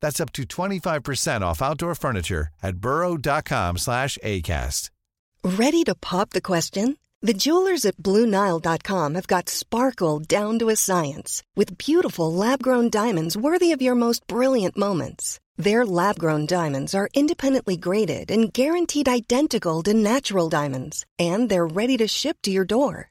That's up to 25% off outdoor furniture at burrow.com slash ACAST. Ready to pop the question? The jewelers at BlueNile.com have got sparkle down to a science with beautiful lab grown diamonds worthy of your most brilliant moments. Their lab grown diamonds are independently graded and guaranteed identical to natural diamonds, and they're ready to ship to your door.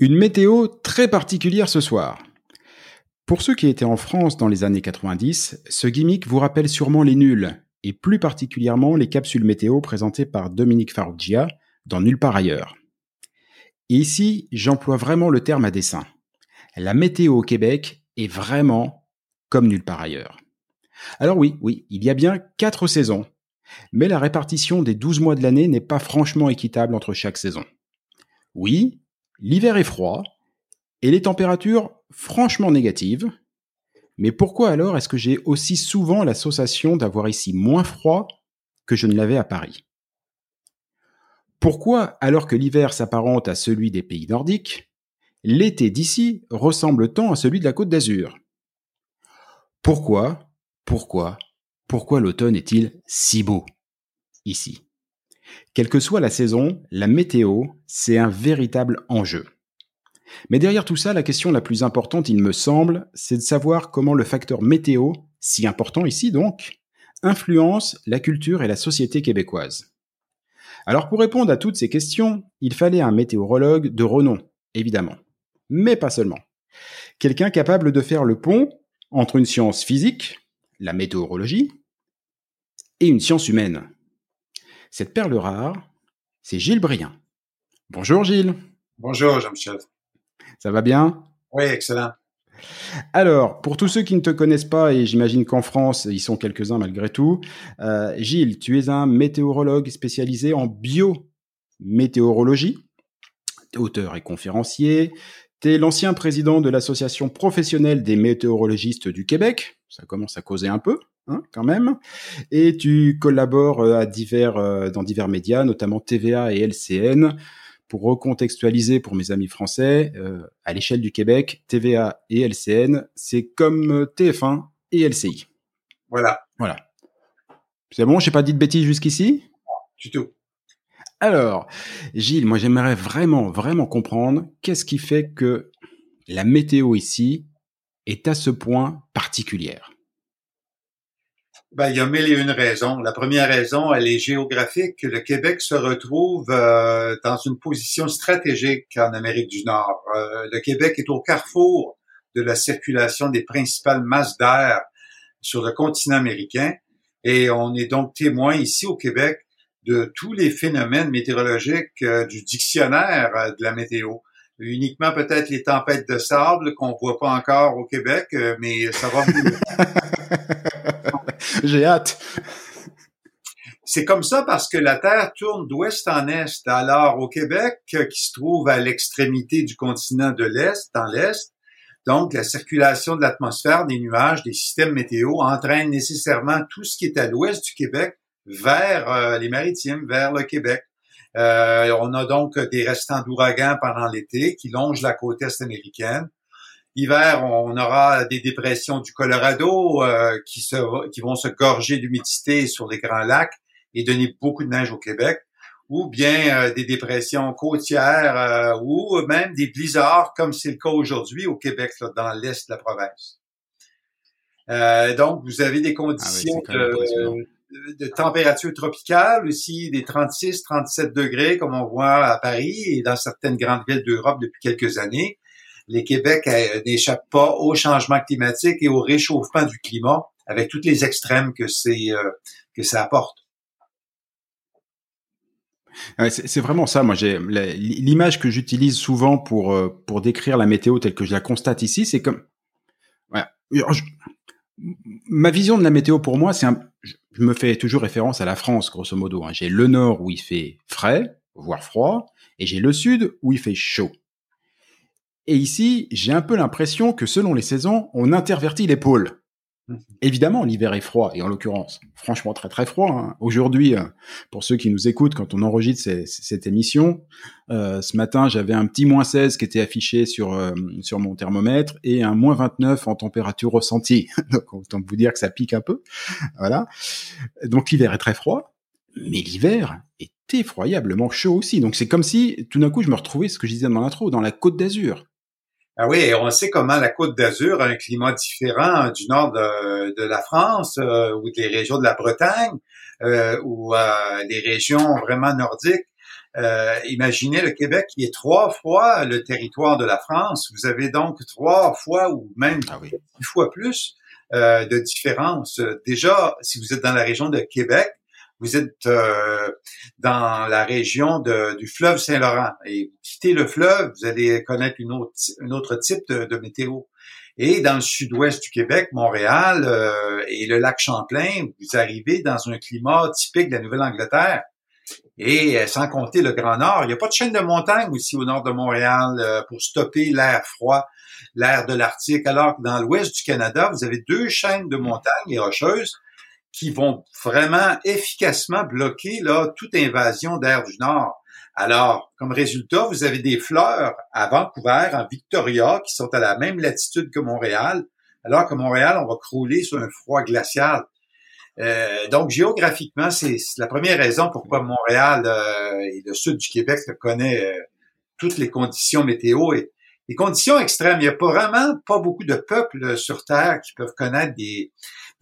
Une météo très particulière ce soir. Pour ceux qui étaient en France dans les années 90, ce gimmick vous rappelle sûrement les nuls, et plus particulièrement les capsules météo présentées par Dominique Farrugia dans Nulle part ailleurs. Et ici, j'emploie vraiment le terme à dessein. La météo au Québec est vraiment comme nulle part ailleurs. Alors oui, oui, il y a bien quatre saisons, mais la répartition des 12 mois de l'année n'est pas franchement équitable entre chaque saison. Oui, l'hiver est froid, et les températures franchement négatives. Mais pourquoi alors est-ce que j'ai aussi souvent l'association d'avoir ici moins froid que je ne l'avais à Paris? Pourquoi, alors que l'hiver s'apparente à celui des pays nordiques, l'été d'ici ressemble tant à celui de la Côte d'Azur? Pourquoi, pourquoi, pourquoi l'automne est-il si beau ici? Quelle que soit la saison, la météo, c'est un véritable enjeu. Mais derrière tout ça, la question la plus importante, il me semble, c'est de savoir comment le facteur météo, si important ici donc, influence la culture et la société québécoise. Alors pour répondre à toutes ces questions, il fallait un météorologue de renom, évidemment. Mais pas seulement. Quelqu'un capable de faire le pont entre une science physique, la météorologie, et une science humaine. Cette perle rare, c'est Gilles Brien. Bonjour Gilles. Bonjour Jean-Michel. Ça va bien? Oui, excellent. Alors, pour tous ceux qui ne te connaissent pas, et j'imagine qu'en France, ils sont quelques-uns malgré tout, euh, Gilles, tu es un météorologue spécialisé en biométéorologie, auteur et conférencier. Tu es l'ancien président de l'Association professionnelle des météorologistes du Québec. Ça commence à causer un peu. Hein, quand même, et tu collabores euh, à divers, euh, dans divers médias, notamment TVA et LCN, pour recontextualiser pour mes amis français, euh, à l'échelle du Québec, TVA et LCN, c'est comme euh, TF1 et LCI. Voilà. Voilà. C'est bon, j'ai pas dit de bêtises jusqu'ici? Du tout. Alors, Gilles, moi j'aimerais vraiment, vraiment comprendre qu'est-ce qui fait que la météo ici est à ce point particulière. Ben, il y a mille et une raisons. La première raison, elle est géographique. Le Québec se retrouve euh, dans une position stratégique en Amérique du Nord. Euh, le Québec est au carrefour de la circulation des principales masses d'air sur le continent américain et on est donc témoin ici au Québec de tous les phénomènes météorologiques euh, du dictionnaire de la météo uniquement peut-être les tempêtes de sable qu'on voit pas encore au Québec, mais ça va J'ai hâte. C'est comme ça parce que la Terre tourne d'ouest en est. Alors, au Québec, qui se trouve à l'extrémité du continent de l'Est, dans l'Est, donc la circulation de l'atmosphère, des nuages, des systèmes météo entraîne nécessairement tout ce qui est à l'ouest du Québec vers euh, les maritimes, vers le Québec. Euh, on a donc des restants d'ouragans pendant l'été qui longent la côte est américaine. Hiver, on aura des dépressions du Colorado euh, qui, se, qui vont se gorger d'humidité sur les grands lacs et donner beaucoup de neige au Québec, ou bien euh, des dépressions côtières euh, ou même des blizzards comme c'est le cas aujourd'hui au Québec, là, dans l'est de la province. donc, vous avez des conditions ah de, de, température tropicale aussi, des 36-37 degrés comme on voit à Paris et dans certaines grandes villes d'Europe depuis quelques années les Québec euh, n'échappent pas au changement climatique et au réchauffement du climat avec toutes les extrêmes que c'est euh, que ça apporte. c'est vraiment ça. Moi, l'image que j'utilise souvent pour euh, pour décrire la météo telle que je la constate ici, c'est comme ma vision de la météo pour moi, c'est un, je me fais toujours référence à la France, grosso modo. Hein. J'ai le nord où il fait frais, voire froid, et j'ai le sud où il fait chaud. Et ici, j'ai un peu l'impression que selon les saisons, on intervertit les pôles. Mhm. Évidemment, l'hiver est froid, et en l'occurrence, franchement très très froid. Hein. Aujourd'hui, euh, pour ceux qui nous écoutent, quand on enregistre cette émission, euh, ce matin, j'avais un petit moins 16 qui était affiché sur, euh, sur mon thermomètre et un moins 29 en température ressentie. Donc, autant vous dire que ça pique un peu. Voilà. Donc, l'hiver est très froid, mais l'hiver est effroyablement chaud aussi. Donc, c'est comme si, tout d'un coup, je me retrouvais, ce que je disais dans l'intro, dans la côte d'Azur. Ah oui, on sait comment la Côte d'Azur a un climat différent du nord de, la France euh, ou des régions de la Bretagne euh, ou euh, des régions vraiment nordiques. Imaginez le Québec qui est trois fois le territoire de la France. Vous avez donc trois fois ou même ah dix fois plus de différence. Déjà, si vous êtes dans la région de Québec, vous êtes euh, dans la région du fleuve Saint-Laurent et vous quittez le fleuve, vous allez connaître une autre, un autre type de, météo. Et dans le sud-ouest du Québec, Montréal euh, et le lac Champlain, vous arrivez dans un climat typique de la Nouvelle-Angleterre. Et euh, sans compter le Grand Nord, il n'y a pas de chaîne de montagne aussi au nord de Montréal pour stopper l'air froid, l'air de l'Arctique, alors que dans l'ouest du Canada, vous avez deux chaînes de montagnes et rocheuses qui vont vraiment efficacement bloquer là toute invasion d'air du Nord. Alors, comme résultat, vous avez des fleurs à Vancouver, en Victoria, qui sont à la même latitude que Montréal, alors que Montréal, on va crouler sur un froid glacial. Euh, donc, géographiquement, c'est la première raison pourquoi Montréal euh, et le sud du Québec connaît euh, toutes les conditions météo et les conditions extrêmes. Il n'y a pas vraiment pas beaucoup de peuples sur Terre qui peuvent connaître des,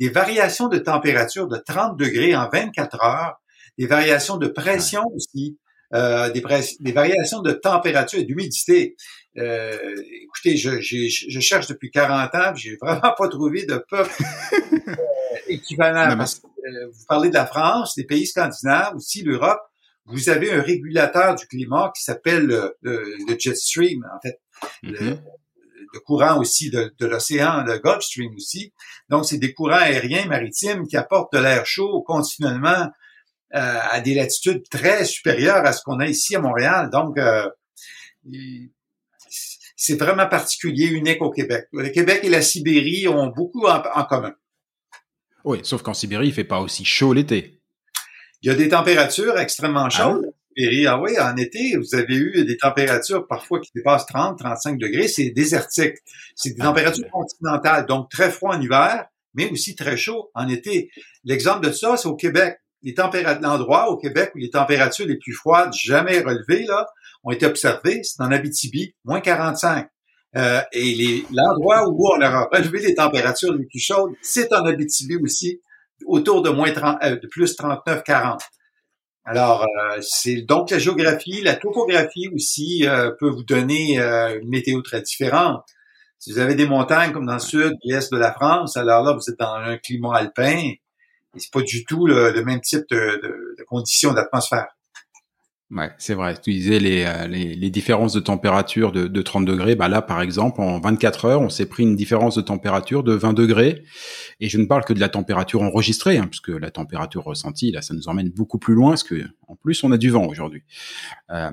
des variations de température de 30 degrés en 24 heures, des variations de pression aussi, euh, des, des, variations de température et d'humidité. Euh, écoutez, je, je, cherche depuis 40 ans, j'ai vraiment pas trouvé de peuple euh, équivalent. Parce que, euh, vous parlez de la France, des pays scandinaves, aussi l'Europe. Vous avez un régulateur du climat qui s'appelle le, le, jet stream, en fait. le, mm-hmm. courant aussi de, de l'océan, le Gulf Stream aussi. Donc, c'est des courants aériens maritimes qui apportent de l'air chaud continuellement euh, à des latitudes très supérieures à ce qu'on a ici à Montréal. Donc, euh, c'est vraiment particulier, unique au Québec. Le Québec et la Sibérie ont beaucoup en, commun. Oui, sauf qu'en Sibérie, il fait pas aussi chaud l'été. Il y a des températures extrêmement ah Ah, oui, en été, vous avez eu des températures parfois qui dépassent 30, 35 degrés. C'est désertique. C'est des ah, températures continentales, donc très froid en hiver, mais aussi très chaud en été. L'exemple de ça, c'est au Québec les températures, l'endroit au Québec où les températures les plus froides jamais relevées là, ont été observées, c'est en Abitibi, moins 45. Euh, et l'endroit où on a relevé les températures les plus chaudes, c'est en Abitibi aussi, autour de moins 30, euh, de plus 39-40. Alors, euh, c'est donc la géographie, la topographie aussi euh, peut vous donner une météo très différente. Si vous avez des montagnes comme dans le sud, l'est de la France, alors là, vous êtes dans un climat alpin. Et c'est pas du tout le, même type de, conditions d'atmosphère. Ouais, c'est vrai. Tu disais les, euh, les, les, différences de température de, de 30 degrés. Bah là, par exemple, en 24 heures, on s'est pris une différence de température de 20 degrés. Et je ne parle que de la température enregistrée, hein, puisque la température ressentie, là, ça nous emmène beaucoup plus loin, parce que en plus, on a du vent aujourd'hui. Euh,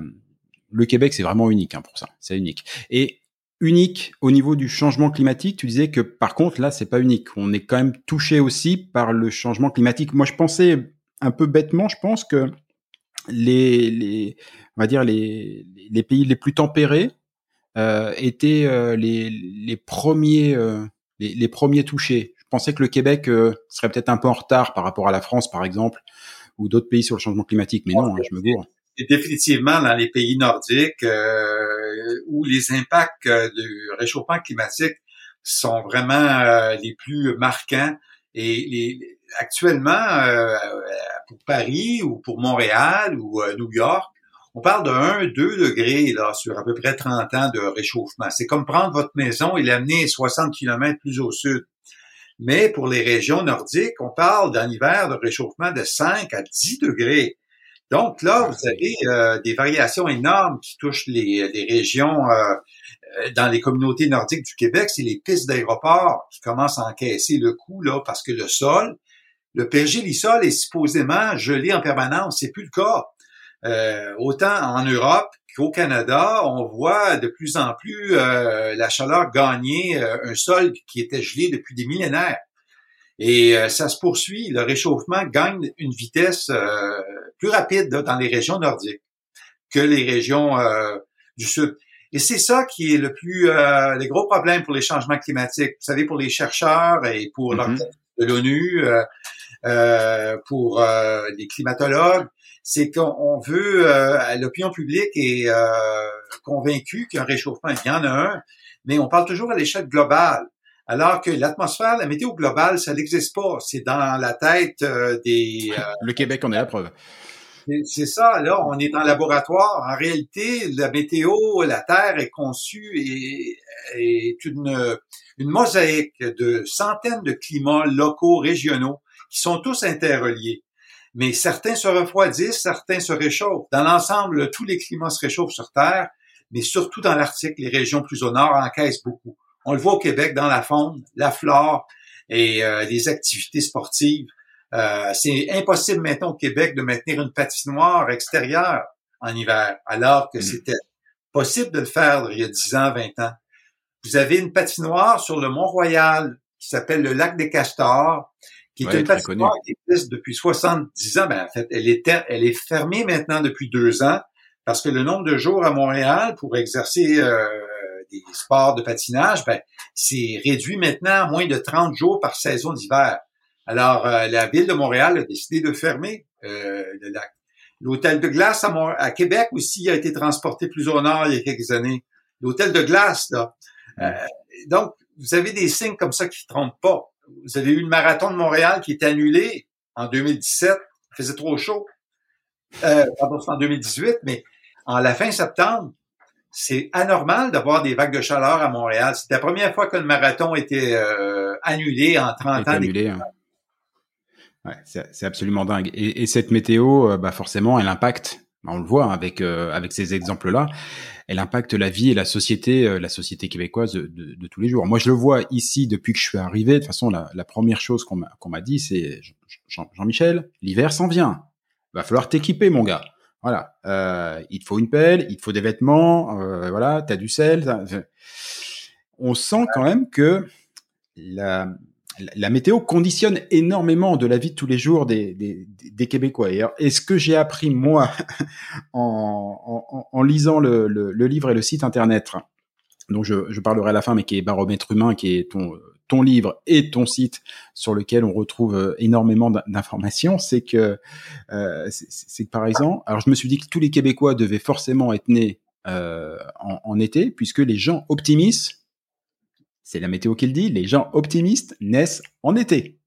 le Québec, c'est vraiment unique hein, pour ça. C'est unique. Et unique au niveau du changement climatique. Tu disais que par contre là c'est pas unique. On est quand même touché aussi par le changement climatique. Moi je pensais un peu bêtement, je pense que les, les on va dire les, les pays les plus tempérés euh, étaient euh, les, les premiers euh, les, les, premiers touchés. Je pensais que le Québec euh, serait peut-être un peu en retard par rapport à la France par exemple ou d'autres pays sur le changement climatique, mais non, hein, je me gourre définitivement dans les pays nordiques euh, où les impacts euh, du réchauffement climatique sont vraiment euh, les plus marquants. Et les, actuellement, pour Paris ou pour Montréal ou New York, on parle de 1, 2 degrés là, sur à peu près 30 ans de réchauffement. C'est comme prendre votre maison et l'amener 60 km plus au sud. Mais pour les régions nordiques, on parle d'un hiver de réchauffement de 5 à 10 degrés. Donc là, vous avez euh, des variations énormes qui touchent les, les régions euh, euh, dans les communautés nordiques du Québec. C'est les pistes d'aéroport qui commencent à encaisser le coup là parce que le sol, le pergélisol est supposément gelé en permanence. C'est plus le cas. autant en Europe qu'au Canada, on voit de plus en plus la chaleur gagner un sol qui était gelé depuis des millénaires. Et euh, ça se poursuit. Le réchauffement gagne une vitesse euh, plus rapide dans les régions nordiques que les régions euh, du sud. Et c'est ça qui est le plus les gros problèmes pour les changements climatiques. Vous savez, pour les chercheurs et pour mm-hmm. l'ONU, pour les climatologues, c'est qu'on veut, l'opinion publique est convaincue qu'un réchauffement, il y en a un, mais on parle toujours à l'échelle globale. Alors que l'atmosphère, la météo globale, ça n'existe pas. C'est dans la tête euh, des... Euh, le Québec en est la preuve. C'est ça, là, on est dans le laboratoire. En réalité, la météo, la Terre est conçue et est une, une mosaïque de centaines de climats locaux, régionaux, qui sont tous interreliés. Mais certains se refroidissent, certains se réchauffent. Dans l'ensemble, tous les climats se réchauffent sur Terre, mais surtout dans l'Arctique, les régions plus au nord encaissent beaucoup. On le voit au Québec dans la faune, la flore et euh, les activités sportives. Euh, c'est impossible maintenant au Québec de maintenir une patinoire extérieure en hiver, alors que mm. c'était possible de le faire il y a 10 ans, 20 ans. Vous avez une patinoire sur le Mont-Royal qui s'appelle le lac des Castors, qui est une patinoire qui existe depuis 70 ans. Ben, en fait, elle est, elle est fermée maintenant depuis deux ans parce que le nombre de jours à Montréal pour exercer euh, des sports de patinage, ben, c'est réduit maintenant à moins de 30 jours par saison d'hiver. Alors, euh, la ville de Montréal a décidé de fermer euh, le lac. L'hôtel de glace à, à, Québec aussi a été transporté plus au nord il y a quelques années. L'hôtel de glace, là. Euh, donc, vous avez des signes comme ça qui ne trompent pas. Vous avez eu le marathon de Montréal qui est annulé en 2017. Il faisait trop chaud. Euh, pardon, c'est en 2018, mais en la fin septembre, c'est anormal d'avoir des vagues de chaleur à Montréal. C'est la première fois que le marathon était euh, annulé en 30 ans. Annulé, hein. ouais, c'est absolument dingue. Et, et cette météo, euh, bah forcément, elle impacte. On le voit avec euh, avec ces exemples-là. Elle impacte la vie et la société, euh, la société québécoise de, de, de, tous les jours. Moi, je le vois ici depuis que je suis arrivé. De toute façon, la, la première chose qu'on m'a m'a dit, c'est Jean-Michel, l'hiver s'en vient. Va falloir t'équiper, mon gars. Voilà, euh, il te faut une pelle, il te faut des vêtements, euh, voilà, t'as du sel. On sent quand même que la, la météo conditionne énormément de la vie de tous les jours des, des, des Québécois. Et, ce que j'ai appris moi en, en, en lisant le, le, le, livre et le site internet, dont je, je, parlerai à la fin, mais qui est Baromètre humain, qui est ton ton livre et ton site sur lequel on retrouve euh, énormément d'informations, c'est que euh, c'est que par exemple, alors je me suis dit que tous les Québécois devaient forcément être nés euh, en, en, été, puisque les gens optimistes, c'est la météo qui le dit, les gens optimistes naissent en été.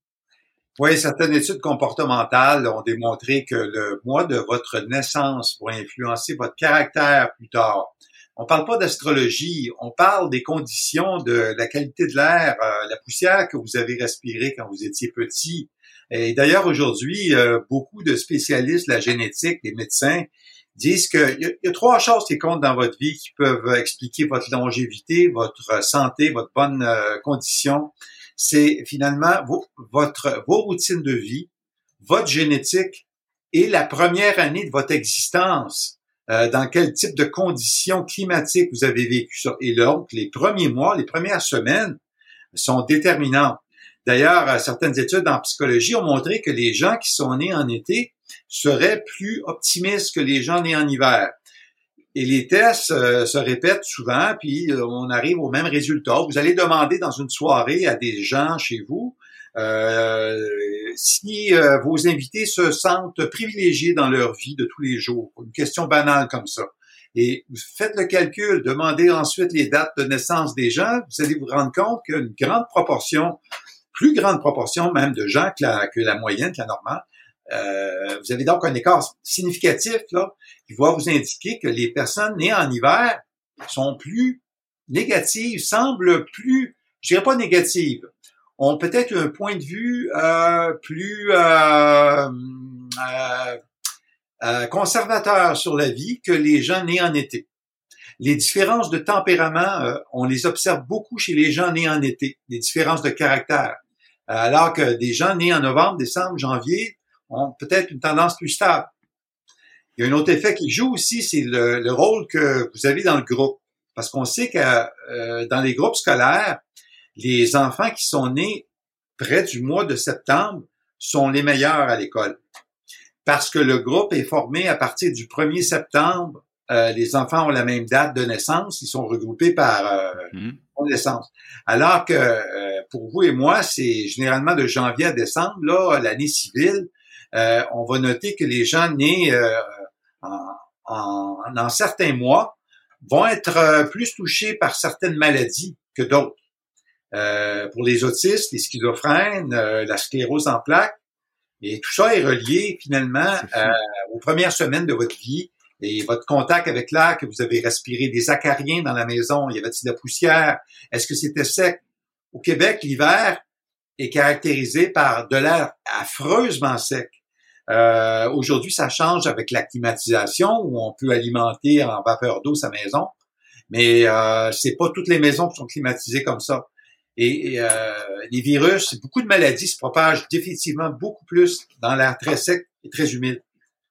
Oui, certaines études comportementales ont démontré que le mois de votre naissance va influencer votre caractère plus tard on parle pas d'astrologie, on parle des conditions de la qualité de l'air, euh, la poussière que vous avez respirée quand vous étiez petit. Et d'ailleurs, aujourd'hui, euh, beaucoup de spécialistes la génétique, des médecins, disent qu'il y, y, a trois choses qui comptent dans votre vie qui peuvent expliquer votre longévité, votre santé, votre bonne euh, condition. C'est finalement vos, votre, vos routines de vie, votre génétique et la première année de votre existence. Euh, dans quel type de conditions climatiques vous avez vécu ça. Et donc, les premiers mois, les premières semaines sont déterminantes. D'ailleurs, euh, certaines études en psychologie ont montré que les gens qui sont nés en été seraient plus optimistes que les gens nés en hiver. Et les tests euh, se répètent souvent, puis on arrive au même résultat. Vous allez demander dans une soirée à des gens chez vous euh, si euh, vos invités se sentent privilégiés dans leur vie de tous les jours, une question banale comme ça, et vous faites le calcul, demandez ensuite les dates de naissance des gens, vous allez vous rendre compte qu'une grande proportion, plus grande proportion même de gens que la, que la moyenne, que la normale, euh, vous avez donc un écart significatif là, qui va vous indiquer que les personnes nées en hiver sont plus négatives, semblent plus, je dirais pas négatives, ont peut-être un point de vue euh, plus euh, euh, euh, conservateur sur la vie que les gens nés en été. Les différences de tempérament, on les observe beaucoup chez les gens nés en été, les différences de caractère. Alors que des gens nés en novembre, décembre, janvier ont peut-être une tendance plus stable. Il y a un autre effet qui joue aussi, c'est le, le, rôle que vous avez dans le groupe. Parce qu'on sait que euh, dans les groupes scolaires, les enfants qui sont nés près du mois de septembre sont les meilleurs à l'école. Parce que le groupe est formé à partir du 1er septembre. Euh, les enfants ont la même date de naissance. Ils sont regroupés par euh, mmh. naissance. Alors que euh, pour vous et moi, c'est généralement de janvier à décembre, là, l'année civile. Euh, on va noter que les gens nés euh, en, en, en certains mois vont être plus touchés par certaines maladies que d'autres. Euh, pour les autistes, les schizophrènes, euh, la sclérose en plaques. Et tout ça est relié finalement euh, aux premières semaines de votre vie et votre contact avec l'air que vous avez respiré, des acariens dans la maison, il y avait-il de la poussière, est-ce que c'était sec? Au Québec, l'hiver est caractérisé par de l'air affreusement sec. Euh, Aujourd'hui, ça change avec la climatisation où on peut alimenter en vapeur d'eau sa maison, mais euh, c'est pas toutes les maisons qui sont climatisées comme ça. Et, euh, les virus, beaucoup de maladies se propagent définitivement beaucoup plus dans l'air très sec et très humide.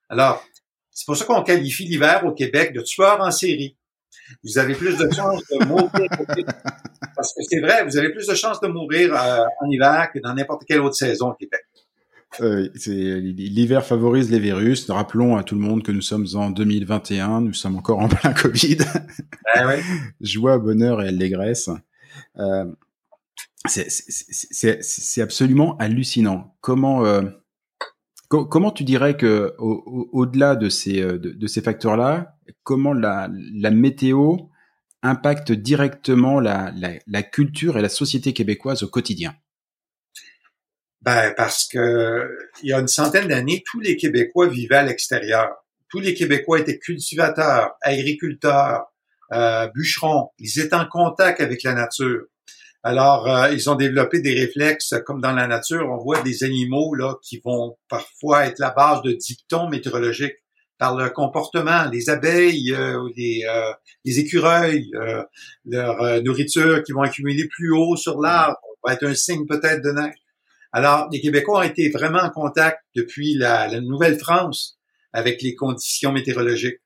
Alors, c'est pour ça qu'on qualifie l'hiver au Québec de tueur en série. Vous avez plus de chances de mourir. Parce que c'est vrai, vous avez plus de chances de mourir euh, en hiver que dans n'importe quelle autre saison au Québec. Euh, L'hiver favorise les virus. Rappelons à tout le monde que nous sommes en 2021, nous sommes encore en plein Covid. Ah ouais. Joie, bonheur et allégresse. Euh, c'est absolument hallucinant. Comment euh, comment tu dirais que au-delà de ces euh, de, de ces facteurs-là, comment la, la météo impacte directement la, la, la culture et la société québécoise au quotidien? Ben, parce que il y a une centaine d'années, tous les Québécois vivaient à l'extérieur. Tous les Québécois étaient cultivateurs, agriculteurs, euh, bûcherons. Ils étaient en contact avec la nature. Alors, euh, ils ont développé des réflexes comme dans la nature. On voit des animaux là qui vont parfois être la base de dictons météorologiques par leur comportement. Les abeilles, euh, les, euh, les, écureuils, leur nourriture qui vont accumuler plus haut sur l'arbre va être un signe peut-être de neige. Alors, les Québécois ont été vraiment en contact depuis la, Nouvelle-France avec les conditions météorologiques.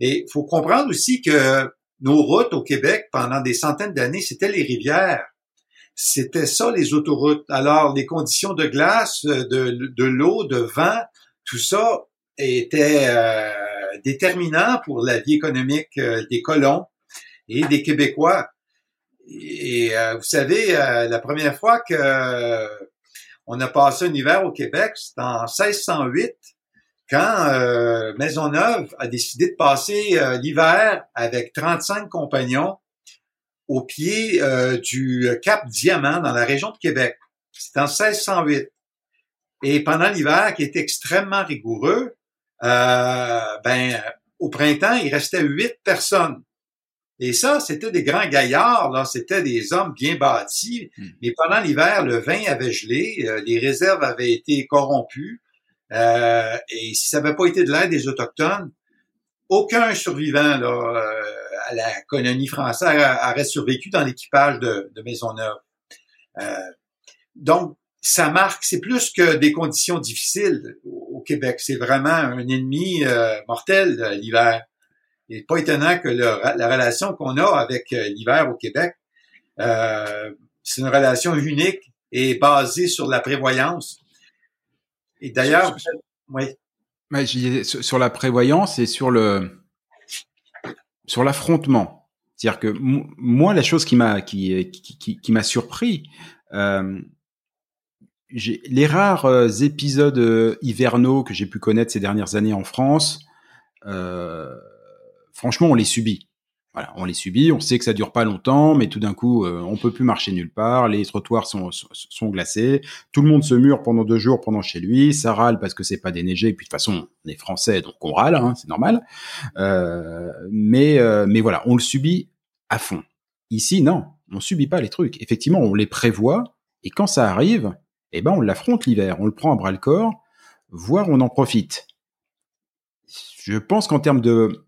Et il faut comprendre aussi que nos routes au Québec, pendant des centaines d'années, c'était les rivières. C'était ça, les autoroutes. Alors, les conditions de glace, de, de l'eau, de vent, tout ça était euh, déterminant pour la vie économique euh, des colons et des Québécois. Et euh, vous savez, la première fois que on a passé un hiver au Québec, c'était en 1608, quand euh, Maisonneuve a décidé de passer euh, l'hiver avec 35 compagnons au pied euh, du Cap Diamant dans la région de Québec. C'était en 1608. Et pendant l'hiver, qui était extrêmement rigoureux, ben au printemps, il restait huit personnes et ça, c'était des grands gaillards, là, c'était des hommes bien bâtis. Hmm. Mais pendant l'hiver, le vin avait gelé, euh, les réserves avaient été corrompues. Euh, et si ça n'avait pas été de l'aide des autochtones, aucun survivant là, euh, à la colonie française aurait survécu dans l'équipage de, de Maisonneuve. donc, ça marque, c'est plus que des conditions difficiles au, Québec. C'est vraiment un ennemi mortel l'hiver. Il n'est pas étonnant que la relation qu'on a avec euh, l'hiver au Québec, euh, c'est une relation unique et basée sur la prévoyance. Et d'ailleurs, oui. sur la prévoyance et sur le sur l'affrontement. C'est-à-dire que moi, la chose qui m'a qui, qui, qui, m'a surpris, euh, les rares euh, épisodes hivernaux que j'ai pu connaître ces dernières années en France, euh, franchement, on les subit. Voilà, on les subit, on sait que ça dure pas longtemps, mais tout d'un coup, euh, on peut plus marcher nulle part, les trottoirs sont, sont, glacés, tout le monde se mure pendant deux jours pendant chez lui, ça râle parce que c'est pas déneigé, puis de toute façon, on est français, donc on râle, hein, c'est normal. Euh, mais, euh, mais voilà, on le subit à fond. Ici, non, on subit pas les trucs. Effectivement, on les prévoit, et quand ça arrive, eh ben, on l'affronte l'hiver, on le prend à bras le corps, voire on en profite. Je pense qu'en termes de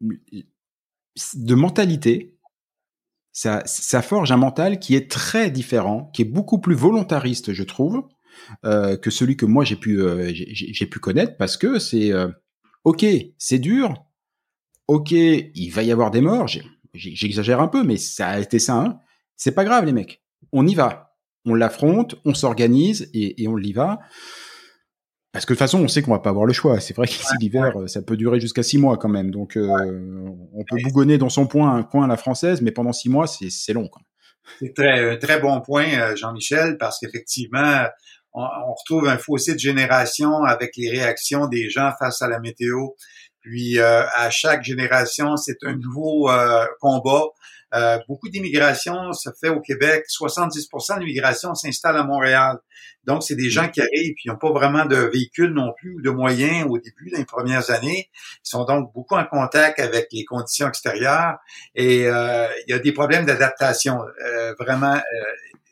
de mentalité, ça, ça forge un mental qui est très différent, qui est beaucoup plus volontariste, je trouve, euh, que celui que moi j'ai pu euh, pu connaître, parce que c'est euh, ok, c'est dur, ok, il va y avoir des morts, j'exagère un peu, mais ça a été ça. Hein. C'est pas grave les mecs, on y va, on l'affronte, on s'organise et, et on y va. Parce que de toute façon, on sait qu'on va pas avoir le choix. C'est vrai qu'ici l'hiver, ça peut durer jusqu'à six mois quand même. Donc, euh, on peut bougonner dans son point un coin à la française, mais pendant six mois, c'est long. C'est très très bon point, euh, Jean-Michel, parce qu'effectivement, on, retrouve un fossé de génération avec les réactions des gens face à la météo. Puis euh, à chaque génération, c'est un nouveau combat. Euh, beaucoup d'immigration se fait au Québec. 70% de l'immigration s'installe à Montréal. Donc, c'est des gens qui arrivent qui n'ont pas vraiment de véhicules non plus ou de moyens au début, dans les premières années. Ils sont donc beaucoup en contact avec les conditions extérieures et euh, il y a des problèmes d'adaptation euh, vraiment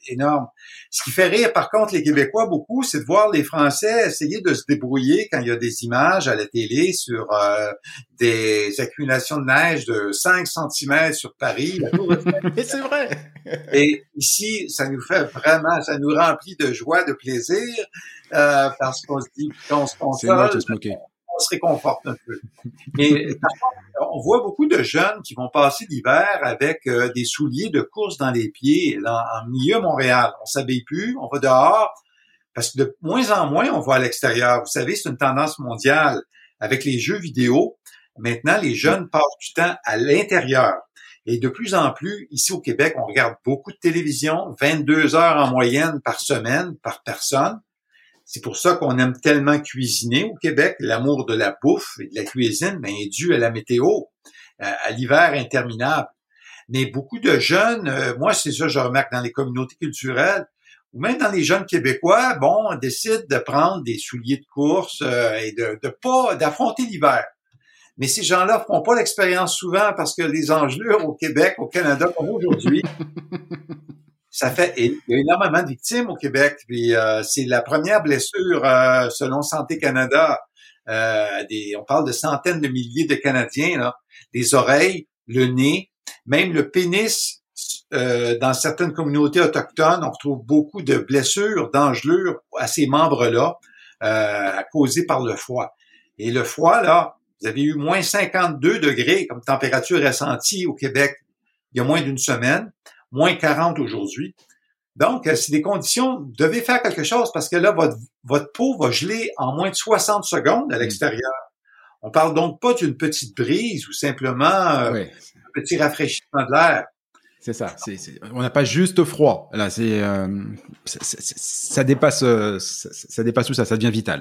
énorme. Ce qui fait rire, par contre, les Québécois beaucoup, c'est de voir les Français essayer de se débrouiller quand il y a des images à la télé sur euh, des accumulations de neige de 5 cm sur Paris. Mais c'est vrai. Et ici, ça nous fait vraiment, ça nous remplit de joie, de plaisir, euh, parce qu'on se dit qu'on se console on se réconforte un peu. On voit beaucoup de jeunes qui vont passer l'hiver avec euh, des souliers de course dans les pieds, en milieu Montréal. On s'habille plus, on va dehors, Parce que de moins en moins, on va à l'extérieur. Vous savez, c'est une tendance mondiale. Avec les jeux vidéo, maintenant, les jeunes passent du temps à l'intérieur. Et de plus en plus, ici au Québec, on regarde beaucoup de télévision, 22 heures en moyenne par semaine, par personne. C'est pour ça qu'on aime tellement cuisiner au Québec. L'amour de la bouffe et de la cuisine ben, est dû à la météo, euh, à l'hiver interminable. Mais beaucoup de jeunes, euh, moi c'est ça je remarque dans les communautés culturelles, ou même dans les jeunes québécois, bon, on décide de prendre des souliers de course euh, et de, de pas d'affronter l'hiver. Mais ces gens-là font pas l'expérience souvent parce que les engelures au Québec, au Canada, comme aujourd'hui, ça fait il y a énormément de victimes au Québec. Puis euh, c'est la première blessure euh, selon Santé Canada. Euh, on parle de centaines de milliers de Canadiens, là, des oreilles, le nez, même le pénis. dans certaines communautés autochtones, on retrouve beaucoup de blessures, d'engelures à ces membres-là, causées par le froid. Et le froid, là, vous avez eu moins 52 degrés comme température ressentie au Québec il y a moins d'une semaine, moins 40 aujourd'hui. Donc, euh, c'est des conditions, vous devez faire quelque chose parce que là, votre, votre peau va geler en moins de 60 secondes à mm. l'extérieur. On parle donc pas d'une petite brise ou simplement euh, un petit rafraîchissement de l'air. C'est ça. on n'a pas juste froid. Là, c'est, euh, ça, dépasse, ça, ça dépasse tout ça. Ça devient vital.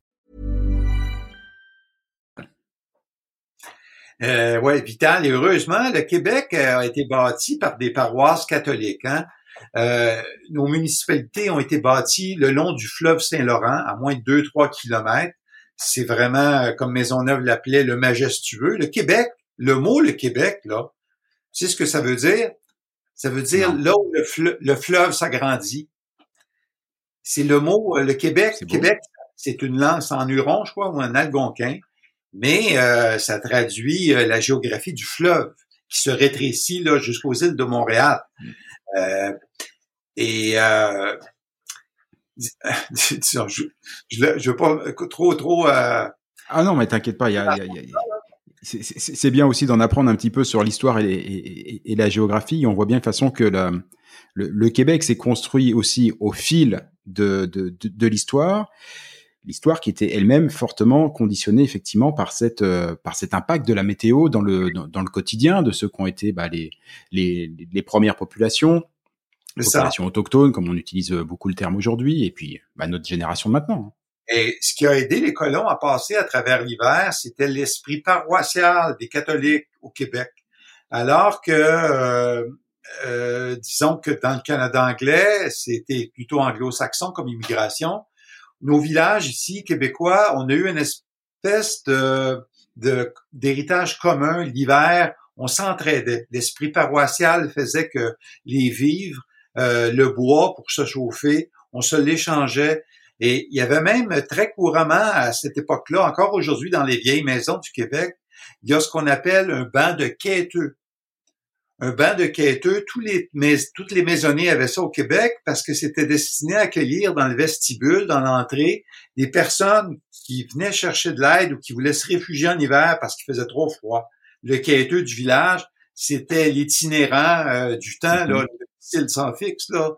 Euh, ouais, vital. Et heureusement, le Québec euh, a été bâti par des paroisses catholiques. Hein? Euh, nos municipalités ont été bâties le long du fleuve Saint-Laurent, à moins de 2-3 kilomètres c'est vraiment, euh, comme Maisonneuve l'appelait, le majestueux. Le Québec, le mot le Québec, là, tu sais ce que ça veut dire? Ça veut dire là où le, fleuve s'agrandit. C'est le mot, euh, le Québec. Québec, c'est une langue en huron, je crois, ou un algonquin, mais euh, ça traduit la géographie du fleuve qui se rétrécit là jusqu'aux îles de Montréal. Mm. et je, je, veux pas trop, trop. Euh... Ah non, mais t'inquiète pas, il y a, y a, y a c'est bien aussi d'en apprendre un petit peu sur l'histoire et, et, et, la géographie. On voit bien de façon que le, le, le Québec s'est construit aussi au fil de, de, de, de l'histoire. L'histoire qui était elle-même fortement conditionnée effectivement par cette euh, par cet impact de la météo dans le dans, dans, le quotidien de ceux qui ont été bah, les, les les premières populations, population autochtone, comme on utilise beaucoup le terme aujourd'hui, et puis bah, notre génération de maintenant. Et ce qui a aidé les colons à passer à travers l'hiver, c'était l'esprit paroissial des catholiques au Québec. Alors que, euh, euh, disons que dans le Canada anglais, c'était plutôt anglo-saxon comme immigration. Nos villages ici, québécois, on a eu une espèce de d'héritage commun l'hiver. On s'entraidait. L'esprit paroissial faisait que les vivres euh, le bois pour se chauffer, on se l'échangeait. Et il y avait même très couramment à cette époque-là, encore aujourd'hui dans les vieilles maisons du Québec, il y a ce qu'on appelle un banc de quêteux. Un banc de quêteux. Tous les, toutes les maisonnées avaient ça au Québec parce que c'était destiné à accueillir dans le vestibule, dans l'entrée, des personnes qui venaient chercher de l'aide ou qui voulaient se réfugier en hiver parce qu'il faisait trop froid. Le quêteux du village, c'était l'itinérant euh, du temps, là, le style sans fixe, là.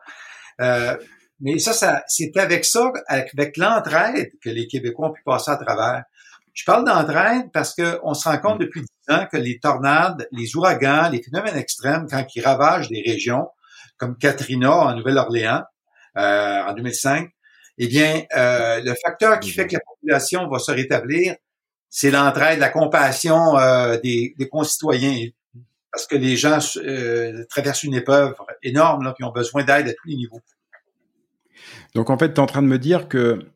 Euh, mais ça, ça c'est avec ça, avec l'entraide, que les Québécois ont pu passer à travers. Je parle d'entraide parce qu'on se rend compte depuis dix ans que les tornades, les ouragans, les phénomènes extrêmes, quand ils ravagent des régions, comme Katrina en Nouvelle-Orléans euh, en 2005, eh bien, euh, le facteur qui fait que la population va se rétablir, c'est l'entraide, la compassion euh, des, des, concitoyens, parce que les gens euh, traversent une épreuve énorme, là, puis ont besoin d'aide à tous les niveaux. Donc en fait, tu es en train de me dire que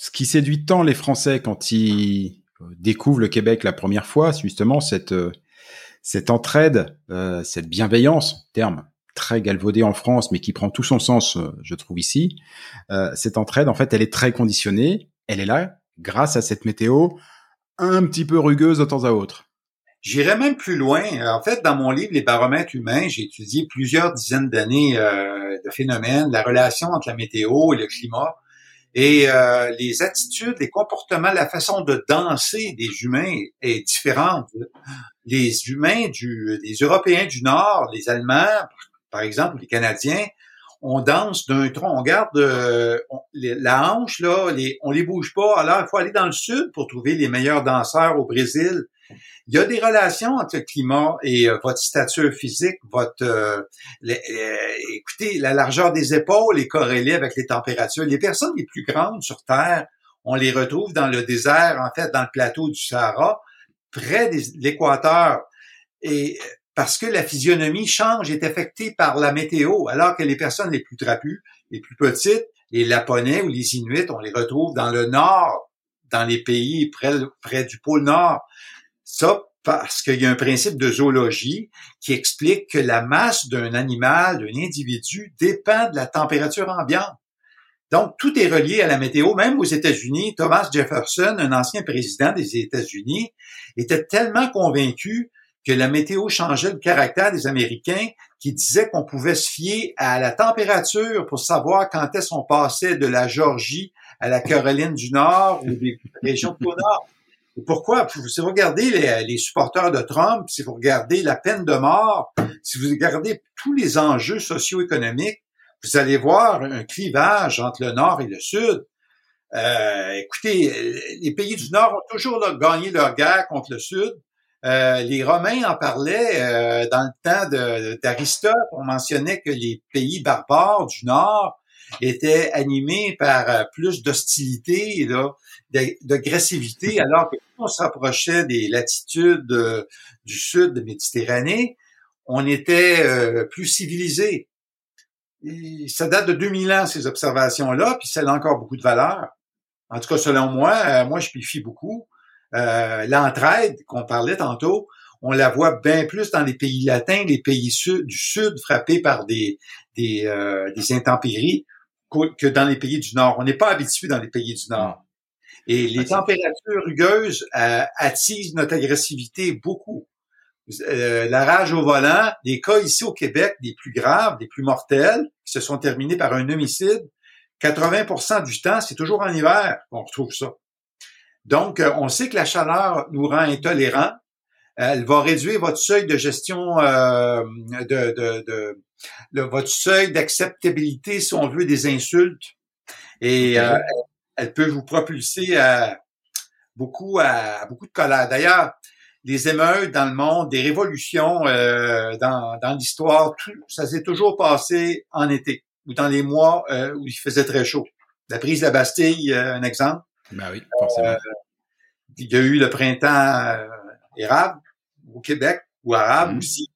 ce qui séduit tant les Français quand ils euh, découvrent le Québec la première fois, c'est justement cette, euh, cette entraide, euh, cette bienveillance, terme très galvaudé en France, mais qui prend tout son sens, je trouve ici. cette entraide, en fait, elle est très conditionnée. Elle est là grâce à cette météo un petit peu rugueuse de temps à autre. J'irais même plus loin. En fait, dans mon livre Les baromètres humains, j'ai étudié plusieurs dizaines d'années de phénomènes, la relation entre la météo et le climat. Et euh, les attitudes, les comportements, la façon de danser des humains est différente. Les humains du, les Européens du Nord, les Allemands, par exemple, les Canadiens, on danse d'un tronc, on garde euh, la hanche là, on les bouge pas. Alors il faut aller dans le sud pour trouver les meilleurs danseurs au Brésil. Il y a des relations entre le climat et euh, votre stature physique, votre euh, euh, écoutez, la largeur des épaules est corrélée avec les températures. Les personnes les plus grandes sur Terre, on les retrouve dans le désert, en fait, dans le plateau du Sahara, près de l'équateur. Et parce que la physionomie change, est affectée par la météo, alors que les personnes les plus trapues, les plus petites, les Laponais ou les Inuits, on les retrouve dans le nord, dans les pays près, près du pôle nord. Ça, parce qu'il y a un principe de zoologie qui explique que la masse d'un animal, d'un individu, dépend de la température ambiante. Donc, tout est relié à la météo. Même aux États-Unis, Thomas Jefferson, un ancien président des États-Unis, était tellement convaincu que la météo changeait le caractère des Américains qui disait qu'on pouvait se fier à la température pour savoir quand est-ce qu'on passait de la Georgie à la Caroline du Nord ou des régions du Nord. Pourquoi? Si vous regardez les, supporters de Trump, si vous regardez la peine de mort, si vous regardez tous les enjeux socio-économiques, vous allez voir un clivage entre le Nord et le Sud. Euh, écoutez, les pays du Nord ont toujours gagné leur guerre contre le Sud. Euh, les Romains en parlaient euh, dans le temps d'Aristote. On mentionnait que les pays barbares du Nord étaient animés par plus d'hostilité, d'agressivité, alors que on se rapprochait des latitudes euh, du sud de Méditerranée, on était euh, plus civilisé. ça date de 2000 ans, ces observations-là, puis ça a encore beaucoup de valeur. En tout cas, selon moi, euh, moi, je fie beaucoup. L'entraide qu'on parlait tantôt, on la voit bien plus dans les pays latins, les pays du sud frappés par des, des, des intempéries que dans les pays du nord. On n'est pas habitué dans les pays du nord. Et les températures rugueuses euh, attisent notre agressivité beaucoup. Euh, la rage au volant, les cas ici au Québec, les plus graves, les plus mortels, qui se sont terminés par un homicide, 80% du temps, c'est toujours en hiver qu'on retrouve ça. Donc, euh, on sait que la chaleur nous rend intolérants. Elle va réduire votre seuil de gestion euh, de, de, de, votre seuil d'acceptabilité, si on veut, des insultes. Et euh, elle peut vous propulser à beaucoup à, beaucoup de colère. D'ailleurs, les émeutes dans le monde, des révolutions euh, dans, dans l'histoire, ça s'est toujours passé en été ou dans les mois euh, où il faisait très chaud. La prise de la Bastille, euh, un exemple. Ben oui, forcément. il y a eu le printemps érable au Québec ou arabe mmh. aussi.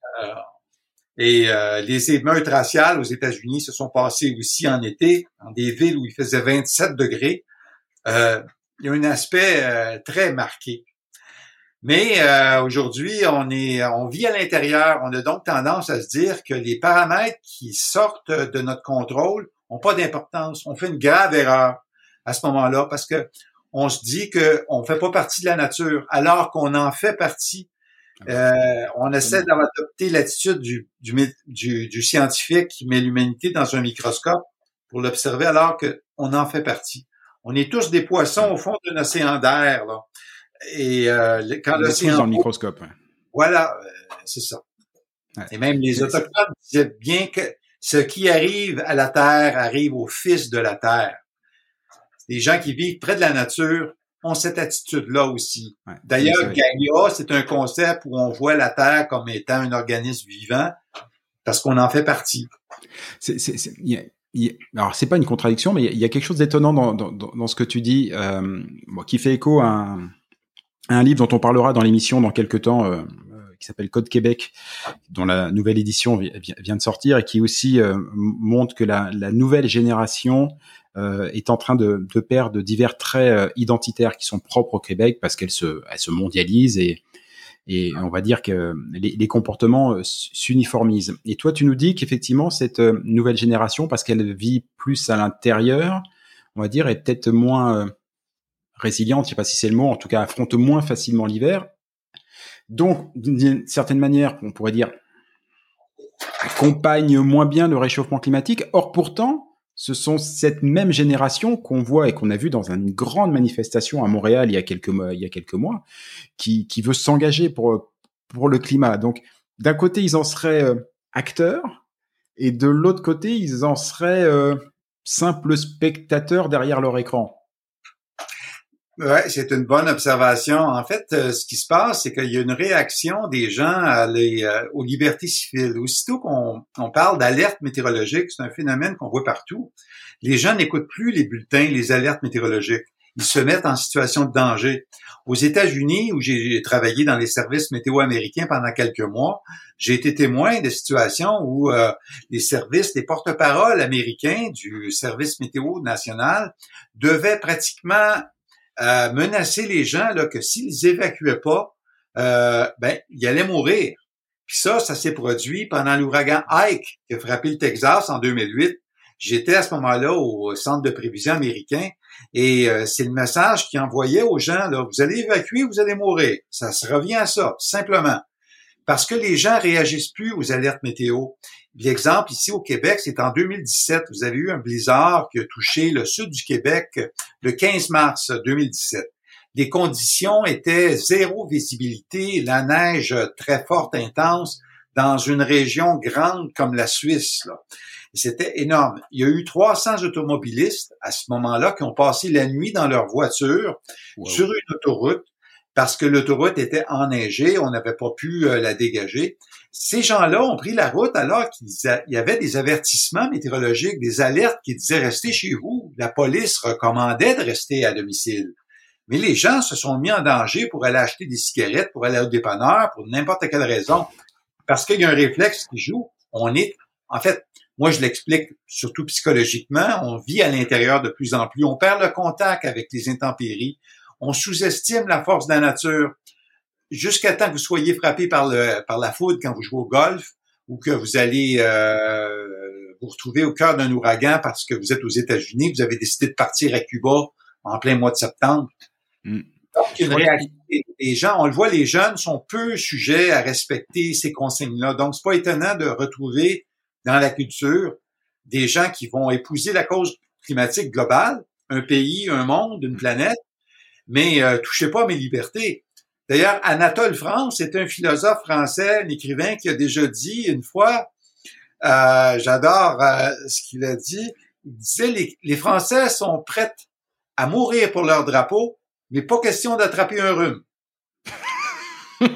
Et les émeutes raciales aux États-Unis se sont passées aussi en été, dans des villes où il faisait 27 degrés euh, il y a un aspect euh, très marqué. Mais euh, aujourd'hui, on est, on vit à l'intérieur. On a donc tendance à se dire que les paramètres qui sortent de notre contrôle ont pas d'importance. On fait une grave erreur à ce moment-là parce que on se dit qu'on fait pas partie de la nature, alors qu'on en fait partie. Euh, on essaie d'adopter l'attitude du, du, du, du, scientifique qui met l'humanité dans un microscope pour l'observer alors qu'on en fait partie. On est tous des poissons au fond d'un océan d'air. Là. Et euh, quand l'océan... dans le microscope. Voilà, euh, c'est ça. Et même les autochtones disaient bien que ce qui arrive à la Terre arrive aux fils de la Terre. Les gens qui vivent près de la nature ont cette attitude-là aussi. D'ailleurs, Gaia, c'est un concept où on voit la Terre comme étant un organisme vivant parce qu'on en fait partie. C'est, c'est, c'est, alors c'est pas une contradiction, mais il y, a quelque chose d'étonnant dans, dans, dans, ce que tu dis, euh, qui fait écho à un, à un, livre dont on parlera dans l'émission dans quelques temps, euh, qui s'appelle Code Québec, dont la nouvelle édition vient de sortir et qui aussi euh, montre que la, la nouvelle génération euh, est en train de, de, perdre divers traits euh, identitaires qui sont propres au Québec parce qu'elle se, elle se mondialise et, et on va dire que les, les comportements s'uniformisent. Et toi, tu nous dis qu'effectivement, cette nouvelle génération, parce qu'elle vit plus à l'intérieur, on va dire, est peut-être moins résiliente, je sais pas si c'est le mot, en tout cas affronte moins facilement l'hiver, donc, d'une certaine manière, on pourrait dire, accompagne moins bien le réchauffement climatique. Or, pourtant, ce sont cette même génération qu'on voit et qu'on a vu dans une grande manifestation à Montréal il y a quelques mois, il y a quelques mois qui, qui veut s'engager pour, le climat. Donc, d'un côté, ils en seraient euh, acteurs et de l'autre côté, ils en seraient euh, simples spectateurs derrière leur écran. Ouais, c'est une bonne observation. En fait, euh, ce qui se passe, c'est qu'il y a une réaction des gens à les, euh, aux libertés civiles. Aussitôt qu'on on parle d'alerte météorologique, c'est un phénomène qu'on voit partout. Les gens n'écoutent plus les bulletins, les alertes météorologiques. Ils se mettent en situation de danger. Aux États-Unis, où j'ai travaillé dans les services météo américains pendant quelques mois, j'ai été témoin de situations où euh, les services, les porte-paroles américains du service météo national devaient pratiquement à menacer les gens là, que s'ils évacuaient pas, euh, ben, ils allaient mourir. Puis ça, ça s'est produit pendant l'ouragan Ike qui a frappé le Texas en 2008. J'étais à ce moment-là au centre de prévision américain et euh, c'est le message qui envoyait aux gens, là, vous allez évacuer, vous allez mourir. Ça se revient à ça, simplement. Parce que les gens réagissent plus aux alertes météo. L'exemple ici au Québec, c'est en 2017. Vous avez eu un blizzard qui a touché le sud du Québec le 15 mars 2017. Les conditions étaient zéro visibilité, la neige très forte, intense, dans une région grande comme la Suisse. C'était énorme. Il y a eu 300 automobilistes à ce moment-là qui ont passé la nuit dans leur voiture sur une autoroute parce que l'autoroute était enneigée, on n'avait pas pu euh, la dégager. Ces gens-là ont pris la route alors qu'il y avait des avertissements météorologiques, des alertes qui disaient restez chez vous. La police recommandait de rester à domicile. Mais les gens se sont mis en danger pour aller acheter des cigarettes, pour aller au dépanneur, pour n'importe quelle raison. Parce qu'il y a un réflexe qui joue. On est, en fait, moi je l'explique surtout psychologiquement, on vit à l'intérieur de plus en plus, on perd le contact avec les intempéries, on sous-estime la force de la nature jusqu'à temps que vous soyez frappé par, le, par la foudre quand vous jouez au golf ou que vous allez euh, vous retrouver au cœur d'un ouragan parce que vous êtes aux États-Unis, vous avez décidé de partir à Cuba en plein mois de septembre. Mm. les gens, on le voit, les jeunes sont peu sujets à respecter ces consignes-là. Donc, c'est pas étonnant de retrouver dans la culture des gens qui vont épouser la cause climatique globale, un pays, un monde, une planète, mais euh, touchez pas à mes libertés. D'ailleurs, Anatole France est un philosophe français, un écrivain qui a déjà dit une fois, euh, j'adore euh, ce qu'il a dit, il disait les, les, Français sont prêts à mourir pour leur drapeau, mais pas question d'attraper un rhume.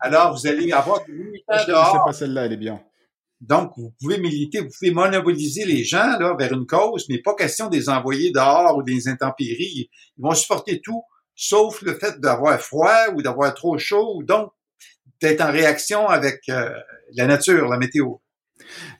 Alors, vous allez avoir Je dehors. pas celle-là, elle est bien. Donc, vous pouvez militer, vous pouvez monopoliser les gens là, vers une cause, mais pas question de les envoyer dehors ou des intempéries. Ils vont supporter tout, sauf le fait d'avoir froid ou d'avoir trop chaud, donc d'être en réaction avec euh, la nature, la météo.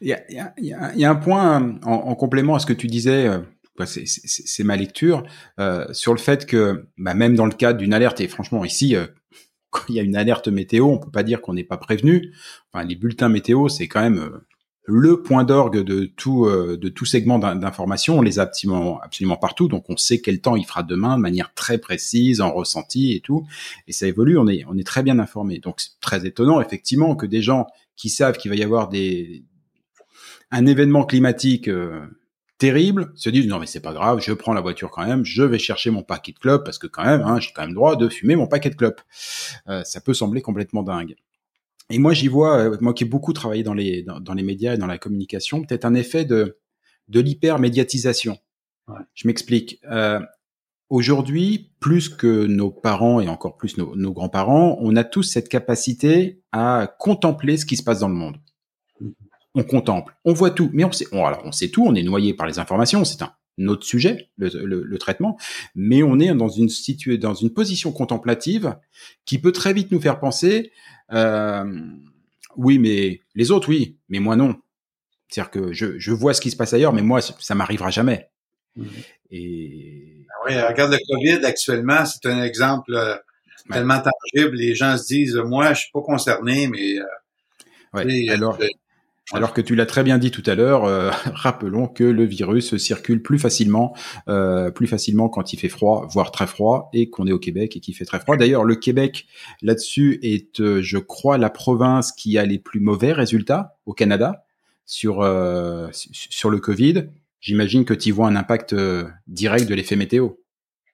Il y a, il y a, y a un point en, en, complément à ce que tu disais, euh, c'est ma lecture, euh, sur le fait que bah, même dans le cadre d'une alerte, et franchement ici, euh, quand il y a une alerte météo, on peut pas dire qu'on n'est pas prévenu. Enfin, les bulletins météo, c'est quand même, euh, le point d'orgue de tout euh, de tout segment d'information. On les a absolument, absolument partout, donc on sait quel temps il fera demain de manière très précise, en ressenti et tout. Et ça évolue. On est on est très bien informé. Donc c'est très étonnant effectivement que des gens qui savent qu'il va y avoir des un événement climatique euh, terrible se disent non mais c'est pas grave, je prends la voiture quand même, je vais chercher mon paquet de clopes parce que quand même hein, j'ai quand même droit de fumer mon paquet de clopes. Euh, ça peut sembler complètement dingue. Et moi, j'y vois, euh, moi qui ai beaucoup travaillé dans les, dans, les médias et dans la communication, peut-être un effet de, de l'hyper-médiatisation. Je m'explique. Euh, Aujourd'hui, plus que nos parents et encore plus nos, nos grands-parents, on a tous cette capacité à contempler ce qui se passe dans le monde. Mm-hmm. On contemple, on voit tout, mais on sait, on, alors on sait tout, on est noyé par les informations, c'est un autre sujet, le, le, le, traitement, mais on est dans une située, dans une position contemplative qui peut très vite nous faire penser oui, mais les autres, oui, mais moi non. C'est-à-dire que je, je, vois ce qui se passe ailleurs, mais moi, ça m'arrivera jamais. Mmh. Et ah oui, regarde le Covid actuellement, c'est un exemple euh, tellement tangible. Les gens se disent, moi, je suis pas concerné, mais euh, ouais, alors, alors que tu l'as très bien dit tout à l'heure, euh, rappelons que le virus circule plus facilement, euh, plus facilement quand il fait froid, voire très froid, et qu'on est au Québec et qu'il fait très froid. D'ailleurs, le Québec là-dessus est, euh, je crois, la province qui a les plus mauvais résultats au Canada sur sur le Covid. J'imagine que tu vois un impact direct de l'effet météo.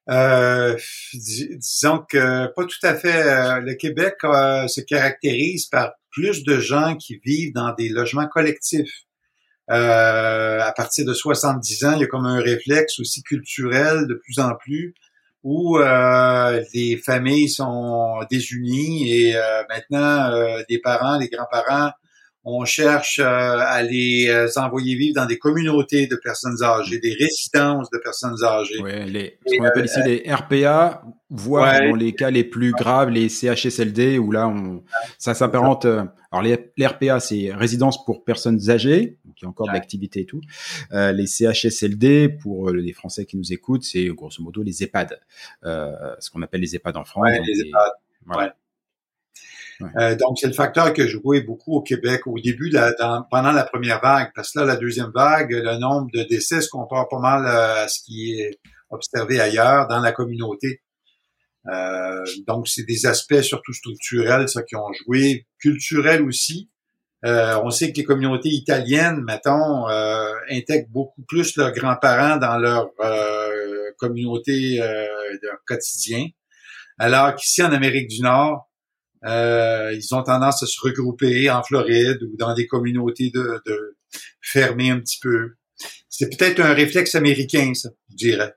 Euh, disons que pas tout à fait. le Québec se caractérise par plus de gens qui vivent dans des logements collectifs. Euh, à partir de 70 ans, il y a comme un réflexe aussi culturel de plus en plus où euh, les familles sont désunies et euh, maintenant euh, les parents, les grands-parents on cherche euh, à les euh, envoyer vivre dans des communautés de personnes âgées, des résidences de personnes âgées. Oui, les, ce qu'on appelle ici euh, les RPA, voire dans les cas les plus graves, les CHSLD, où là, on, ça s'apparente. Alors les, RPA, c'est résidence pour personnes âgées, qui ont encore de l'activité et tout. Euh, les CHSLD, pour les Français qui nous écoutent, c'est grosso modo les EHPAD, euh, ce qu'on appelle les EHPAD en France. Ouais, les EHPAD. Voilà. Euh, donc, c'est le facteur que je jouais beaucoup au Québec au début, pendant la première vague, parce que là, la deuxième vague, le nombre de décès se compare pas mal euh, à ce qui est observé ailleurs dans la communauté. Euh, donc, c'est des aspects surtout structurels, ça, qui ont joué, culturels aussi. on sait que les communautés italiennes, mettons, intègrent beaucoup plus leurs grands-parents dans leur communauté de quotidien, alors qu'ici en Amérique du Nord, euh, ils ont tendance à se regrouper en Floride ou dans des communautés de, de fermées un petit peu. C'est peut-être un réflexe américain, ça, je dirais.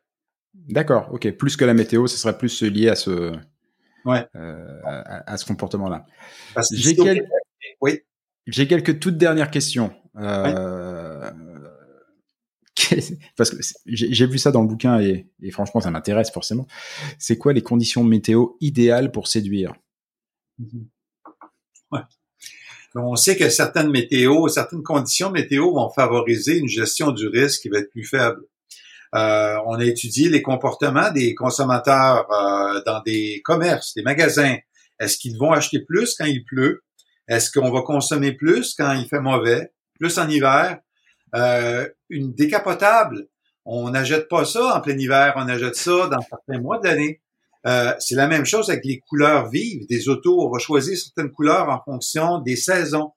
D'accord, ok. Plus que la météo, ce serait plus lié à ce, ouais. euh, à, ce comportement-là. J'ai quel... oui. Quelques toutes dernières questions. Euh, parce que j'ai vu ça dans le bouquin et, et franchement, ça m'intéresse forcément. C'est quoi les conditions météo idéales pour séduire? Mhm. On sait que certaines météos, certaines conditions météo vont favoriser une gestion du risque qui va être plus faible. Euh, on a étudié les comportements des consommateurs euh, dans des commerces, des magasins. Est-ce qu'ils vont acheter plus quand il pleut? Est-ce qu'on va consommer plus quand il fait mauvais? Plus en hiver? Euh, une décapotable, on n'achète pas ça en plein hiver, on achète ça dans certains mois de l'année. Euh, c'est la même chose avec les couleurs vives des autos. On va choisir certaines couleurs en fonction des saisons.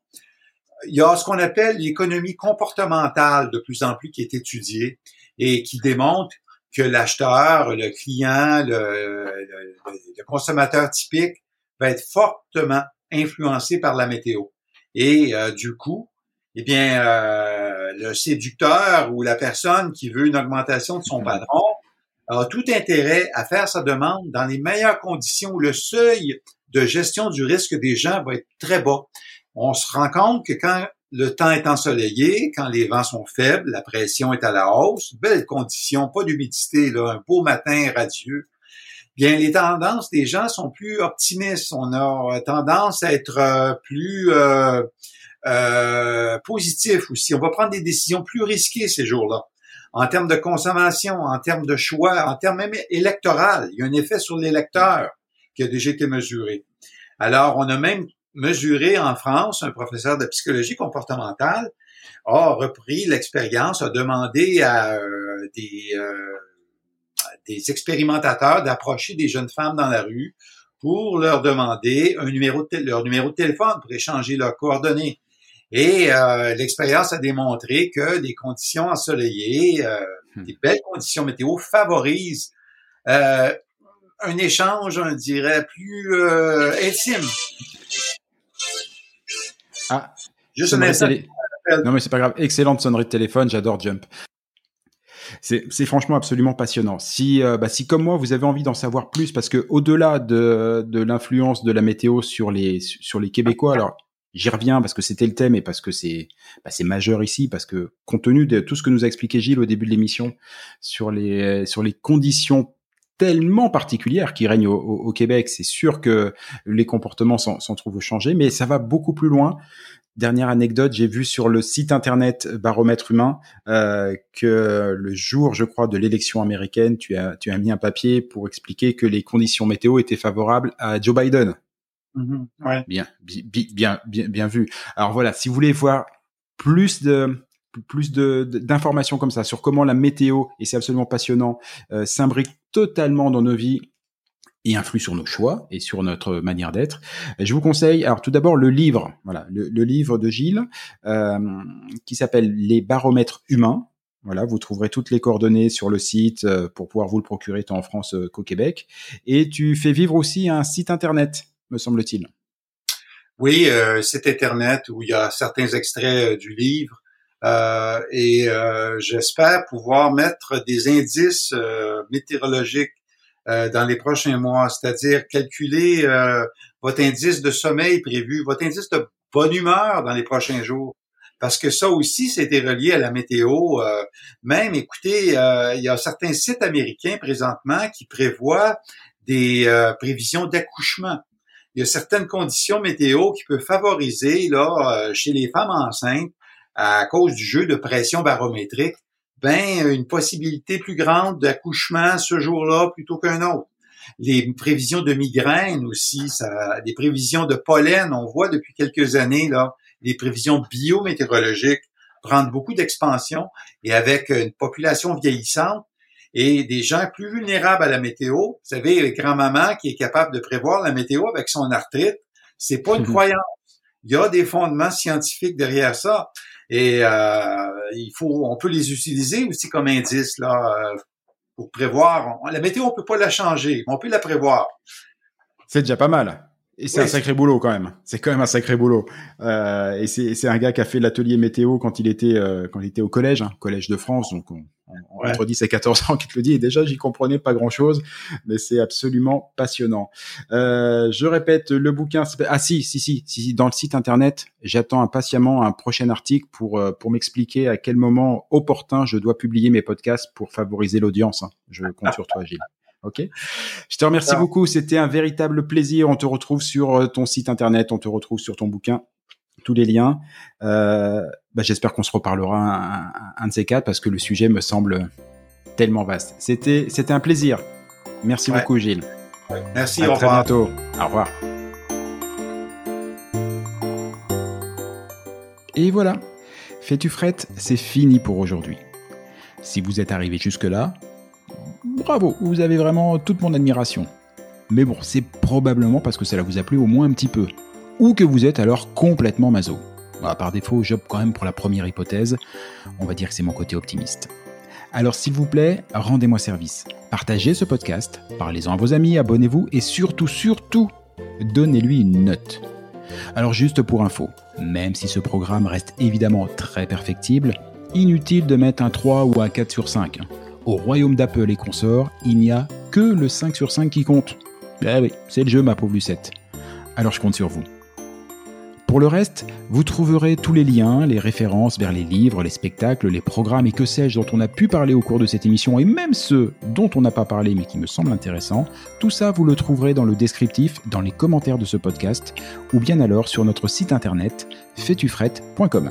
Il y a ce qu'on appelle l'économie comportementale de plus en plus qui est étudiée et qui démontre que l'acheteur, le client, le, le, consommateur typique va être fortement influencé par la météo. Et euh, du coup, eh bien, euh, le séducteur ou la personne qui veut une augmentation de son patron a tout intérêt à faire sa demande dans les meilleures conditions où le seuil de gestion du risque des gens va être très bas. On se rend compte que quand le temps est ensoleillé, quand les vents sont faibles, la pression est à la hausse, belles conditions, pas d'humidité, un beau matin radieux, bien les tendances des gens sont plus optimistes. On a tendance à être euh, plus euh, euh, positif aussi. On va prendre des décisions plus risquées ces jours-là en termes de consommation, en termes de choix, en termes même électoral. Il y a un effet sur l'électeur qui a déjà été mesuré. Alors, on a même mesuré en France, un professeur de psychologie comportementale a repris l'expérience, a demandé à des, des expérimentateurs d'approcher des jeunes femmes dans la rue pour leur demander un numéro de leur numéro de téléphone pour échanger leurs coordonnées. Et euh, l'expérience a démontré que les conditions ensoleillées, euh, hmm. des belles conditions météo favorisent euh, un échange, on dirait, plus intime. Ah, Juste un instant. Non mais c'est pas grave. Excellente sonnerie de téléphone. J'adore Jump. C'est franchement absolument passionnant. Si, euh, bah, si comme moi vous avez envie d'en savoir plus, parce que au-delà de, de l'influence de la météo sur les sur les Québécois, alors j'y reviens parce que c'était le thème et parce que c'est bah, c'est majeur ici, parce que compte tenu de tout ce que nous a expliqué Gilles au début de l'émission sur les sur les conditions tellement particulières qui règnent au, Québec, c'est sûr que les comportements s'en trouvent changés, mais ça va beaucoup plus loin. Dernière anecdote, j'ai vu sur le site internet Baromètre Humain euh, que le jour, je crois, de l'élection américaine, tu as, tu as mis un papier pour expliquer que les conditions météo étaient favorables à Joe Biden. Mm-hmm. ouais. Bien, bien, bien, bien vu. Alors voilà, si vous voulez voir plus de plus de d'informations comme ça sur comment la météo et c'est absolument passionnant euh, s'imbrique totalement dans nos vies et influe sur nos choix et sur notre manière d'être. Je vous conseille, alors tout d'abord le livre, voilà, le, livre de Gilles euh, qui s'appelle Les baromètres humains. Voilà, vous trouverez toutes les coordonnées sur le site euh, pour pouvoir vous le procurer tant en France euh, qu'au Québec. Et tu fais vivre aussi un site internet, me semble-t-il. Oui, euh, site internet où il y a certains extraits du livre. et j'espère pouvoir mettre des indices météorologiques euh, dans les prochains mois, c'est-à-dire calculer euh, votre indice de sommeil prévu, votre indice de bonne humeur dans les prochains jours. Parce que ça aussi, c'était relié à la météo. Euh, même, écoutez, il y a certains sites américains présentement qui prévoient des prévisions d'accouchement. Il y a certaines conditions météo qui peuvent favoriser là chez les femmes enceintes à cause du jeu de pression barométrique ben une possibilité plus grande d'accouchement ce jour-là plutôt qu'un autre. Les prévisions de migraines aussi, ça, les prévisions de pollen, on voit depuis quelques années là, les prévisions biométéorologiques prendre beaucoup d'expansion et avec une population vieillissante et des gens plus vulnérables à la météo. Vous savez, grand-maman qui est capable de prévoir la météo avec son arthrite, c'est pas une croyance. Il y a des fondements scientifiques derrière ça. Et euh, il faut, on peut les utiliser aussi comme indice là euh, pour prévoir. La météo, on peut pas la changer, mais on peut la prévoir. C'est déjà pas mal. Et c'est un sacré boulot quand même. C'est quand même un sacré boulot. Euh, et c'est un gars qui a fait l'atelier météo quand il était euh, quand il était au collège, hein, collège de France. Donc on, on, entre 10 et 14 ans qui te le dit. Et déjà j'y comprenais pas grand chose, mais c'est absolument passionnant. Euh, je répète le bouquin. Ah si si si si, dans le site internet. J'attends impatiemment un prochain article pour pour m'expliquer à quel moment opportun je dois publier mes podcasts pour favoriser l'audience. Hein. Je compte sur toi Gilles. Ok. Je te remercie beaucoup. C'était un véritable plaisir. On te retrouve sur euh, ton site internet. On te retrouve sur ton bouquin. Tous les liens. Euh, bah, J'espère qu'on se reparlera un, de ces quatre parce que le sujet me semble tellement vaste. C'était c'était un plaisir. Merci beaucoup Gilles. Merci. À au très bientôt. Au revoir. Et voilà. Fais-tu frette, c'est fini pour aujourd'hui. Si vous êtes arrivé jusque-là, bravo, vous avez vraiment toute mon admiration. Mais bon, c'est probablement parce que cela vous a plu au moins un petit peu. Ou que vous êtes alors complètement maso. Bah, par défaut, j'opte quand même pour la première hypothèse. On va dire que c'est mon côté optimiste. Alors s'il vous plaît, rendez-moi service. Partagez ce podcast, parlez-en à vos amis, abonnez-vous et surtout, surtout, donnez-lui une note. Alors juste pour info, même si ce programme reste évidemment très perfectible, inutile de mettre un 3 ou un 4 sur 5 au royaume d'Apple et consorts, il n'y a que le 5 sur 5 qui compte. Eh oui, c'est le jeu, ma pauvre Lucette. Alors je compte sur vous. Pour le reste, vous trouverez tous les liens, les références vers les livres, les spectacles, les programmes et que sais-je dont on a pu parler au cours de cette émission et même ceux dont on n'a pas parlé mais qui me semblent intéressants. Tout ça, vous le trouverez dans le descriptif, dans les commentaires de ce podcast ou bien alors sur notre site internet fetufrette.com.